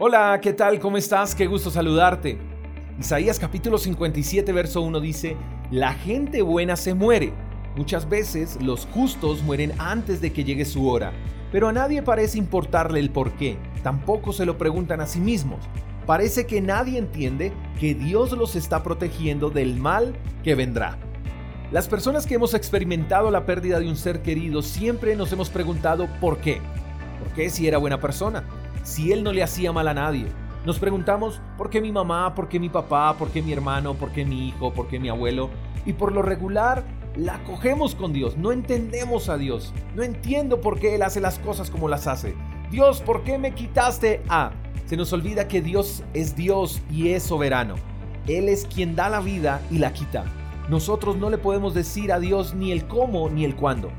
Hola, ¿qué tal? ¿Cómo estás? Qué gusto saludarte. Isaías capítulo 57, verso 1 dice, La gente buena se muere. Muchas veces los justos mueren antes de que llegue su hora, pero a nadie parece importarle el por qué, tampoco se lo preguntan a sí mismos. Parece que nadie entiende que Dios los está protegiendo del mal que vendrá. Las personas que hemos experimentado la pérdida de un ser querido siempre nos hemos preguntado por qué. ¿Por qué si era buena persona? Si él no le hacía mal a nadie. Nos preguntamos por qué mi mamá, por qué mi papá, por qué mi hermano, por qué mi hijo, por qué mi abuelo. Y por lo regular la cogemos con Dios, no entendemos a Dios. No entiendo por qué Él hace las cosas como las hace. Dios, ¿por qué me quitaste a? Se nos olvida que Dios es Dios y es soberano. Él es quien da la vida y la quita. Nosotros no le podemos decir a Dios ni el cómo ni el cuándo.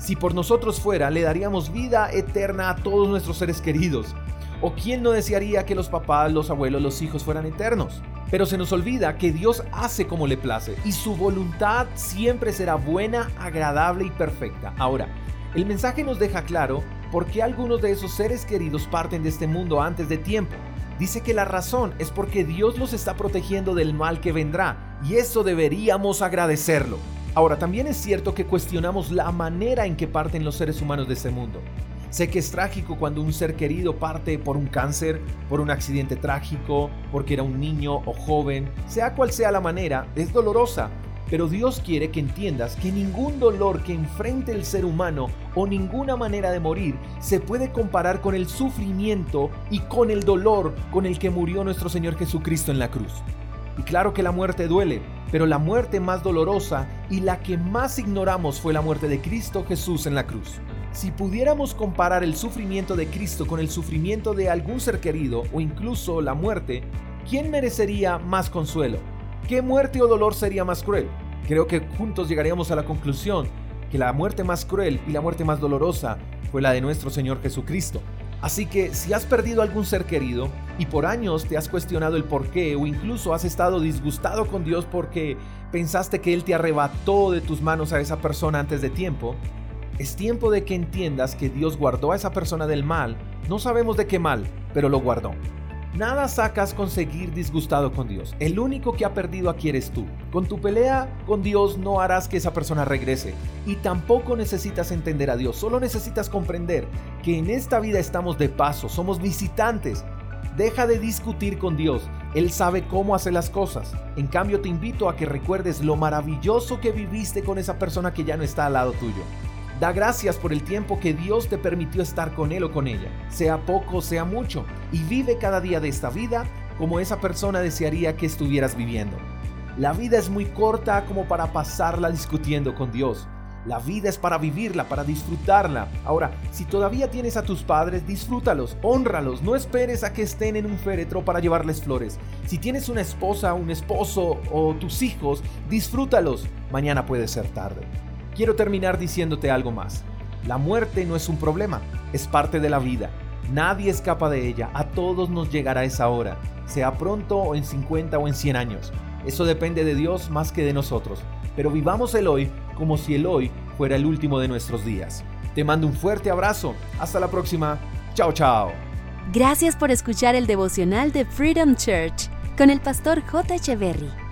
Si por nosotros fuera, le daríamos vida eterna a todos nuestros seres queridos. ¿O quién no desearía que los papás, los abuelos, los hijos fueran eternos? Pero se nos olvida que Dios hace como le place y su voluntad siempre será buena, agradable y perfecta. Ahora, el mensaje nos deja claro por qué algunos de esos seres queridos parten de este mundo antes de tiempo. Dice que la razón es porque Dios los está protegiendo del mal que vendrá y eso deberíamos agradecerlo. Ahora, también es cierto que cuestionamos la manera en que parten los seres humanos de este mundo. Sé que es trágico cuando un ser querido parte por un cáncer, por un accidente trágico, porque era un niño o joven, sea cual sea la manera, es dolorosa. Pero Dios quiere que entiendas que ningún dolor que enfrente el ser humano o ninguna manera de morir se puede comparar con el sufrimiento y con el dolor con el que murió nuestro Señor Jesucristo en la cruz. Y claro que la muerte duele, pero la muerte más dolorosa y la que más ignoramos fue la muerte de Cristo Jesús en la cruz. Si pudiéramos comparar el sufrimiento de Cristo con el sufrimiento de algún ser querido o incluso la muerte, ¿quién merecería más consuelo? ¿Qué muerte o dolor sería más cruel? Creo que juntos llegaríamos a la conclusión que la muerte más cruel y la muerte más dolorosa fue la de nuestro Señor Jesucristo. Así que si has perdido algún ser querido y por años te has cuestionado el por qué o incluso has estado disgustado con Dios porque pensaste que Él te arrebató de tus manos a esa persona antes de tiempo, es tiempo de que entiendas que Dios guardó a esa persona del mal. No sabemos de qué mal, pero lo guardó. Nada sacas con seguir disgustado con Dios. El único que ha perdido aquí eres tú. Con tu pelea con Dios no harás que esa persona regrese. Y tampoco necesitas entender a Dios. Solo necesitas comprender que en esta vida estamos de paso, somos visitantes. Deja de discutir con Dios. Él sabe cómo hacer las cosas. En cambio te invito a que recuerdes lo maravilloso que viviste con esa persona que ya no está al lado tuyo. Da gracias por el tiempo que Dios te permitió estar con Él o con ella, sea poco, sea mucho, y vive cada día de esta vida como esa persona desearía que estuvieras viviendo. La vida es muy corta como para pasarla discutiendo con Dios. La vida es para vivirla, para disfrutarla. Ahora, si todavía tienes a tus padres, disfrútalos, honralos, no esperes a que estén en un féretro para llevarles flores. Si tienes una esposa, un esposo o tus hijos, disfrútalos. Mañana puede ser tarde quiero terminar diciéndote algo más. La muerte no es un problema, es parte de la vida. Nadie escapa de ella, a todos nos llegará esa hora, sea pronto o en 50 o en 100 años. Eso depende de Dios más que de nosotros, pero vivamos el hoy como si el hoy fuera el último de nuestros días. Te mando un fuerte abrazo, hasta la próxima, chao chao. Gracias por escuchar el devocional de Freedom Church con el pastor J. Echeverry.